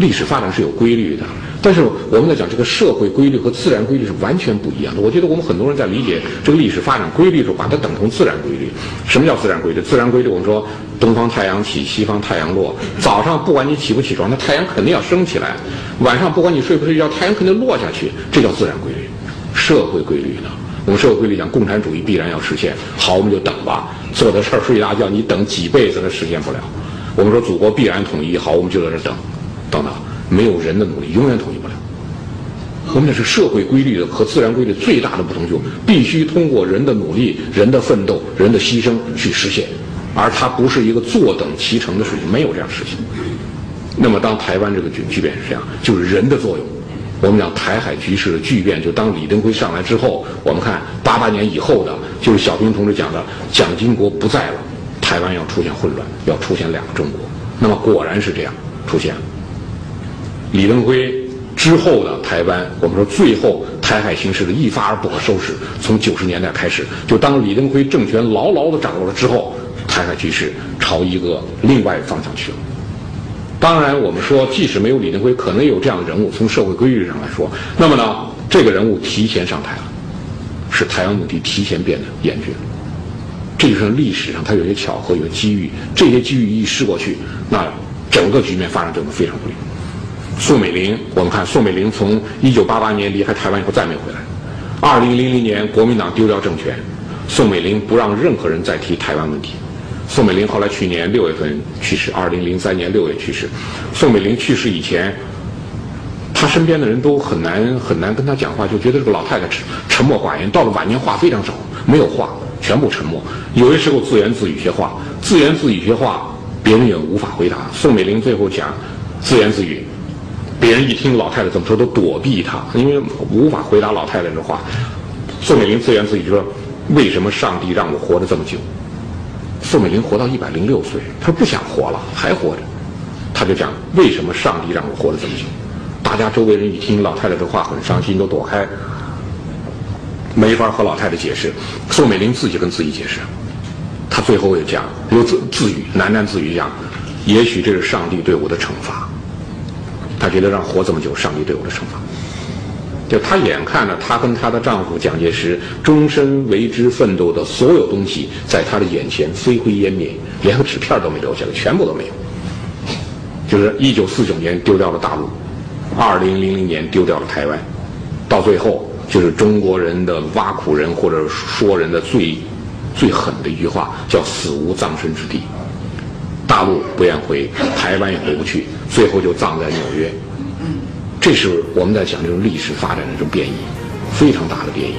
历史发展是有规律的。但是我们在讲这个社会规律和自然规律是完全不一样的。我觉得我们很多人在理解这个历史发展规律的时候，把它等同自然规律。什么叫自然规律？自然规律我们说东方太阳起，西方太阳落。早上不管你起不起床，那太阳肯定要升起来；晚上不管你睡不睡觉，太阳肯定落下去。这叫自然规律。社会规律呢？我们社会规律讲共产主义必然要实现，好我们就等吧。做的事儿睡大觉，你等几辈子都实现不了。我们说祖国必然统一，好我们就在这等，等等。没有人的努力，永远统一不了。我们这是社会规律的和自然规律最大的不同，就必须通过人的努力、人的奋斗、人的牺牲去实现，而它不是一个坐等其成的事情，没有这样事情。那么，当台湾这个局局变是这样，就是人的作用。我们讲台海局势的巨变，就当李登辉上来之后，我们看八八年以后的，就是小平同志讲的，蒋经国不在了，台湾要出现混乱，要出现两个中国。那么果然是这样出现了。李登辉之后的台湾，我们说最后台海形势的一发而不可收拾。从九十年代开始，就当李登辉政权牢牢地掌握了之后，台海局势朝一个另外方向去了。当然，我们说即使没有李登辉，可能有这样的人物，从社会规律上来说，那么呢，这个人物提前上台了，使台湾问题提前变得严峻。这就是历史上它有些巧合，有些机遇，这些机遇一试过去，那整个局面发展就会非常不利。宋美龄，我们看宋美龄从一九八八年离开台湾以后再没回来。二零零零年国民党丢掉政权，宋美龄不让任何人再提台湾问题。宋美龄后来去年六月份去世，二零零三年六月去世。宋美龄去世以前，她身边的人都很难很难跟她讲话，就觉得这个老太太沉沉默寡言。到了晚年话非常少，没有话，全部沉默。有些时候自言自语些话，自言自语些话，别人也无法回答。宋美龄最后讲，自言自语。别人一听老太太这么说，都躲避她，因为无法回答老太太的话。宋美龄自言自语说：“为什么上帝让我活得这么久？”宋美龄活到一百零六岁，她不想活了，还活着。她就讲：“为什么上帝让我活得这么久？”大家周围人一听老太太的话，很伤心，都躲开，没法和老太太解释。宋美龄自己跟自己解释，她最后也讲，又自自语喃喃自语讲：“也许这是上帝对我的惩罚。”她觉得让活这么久，上帝对我的惩罚。就她眼看着她跟她的丈夫蒋介石终身为之奋斗的所有东西，在她的眼前飞灰烟灭，连个纸片都没留下来，全部都没有。就是一九四九年丢掉了大陆，二零零零年丢掉了台湾，到最后就是中国人的挖苦人或者说人的最最狠的一句话，叫“死无葬身之地”。大陆不愿回，台湾也回不去，最后就葬在纽约。这是我们在讲这种历史发展的这种变异，非常大的变异。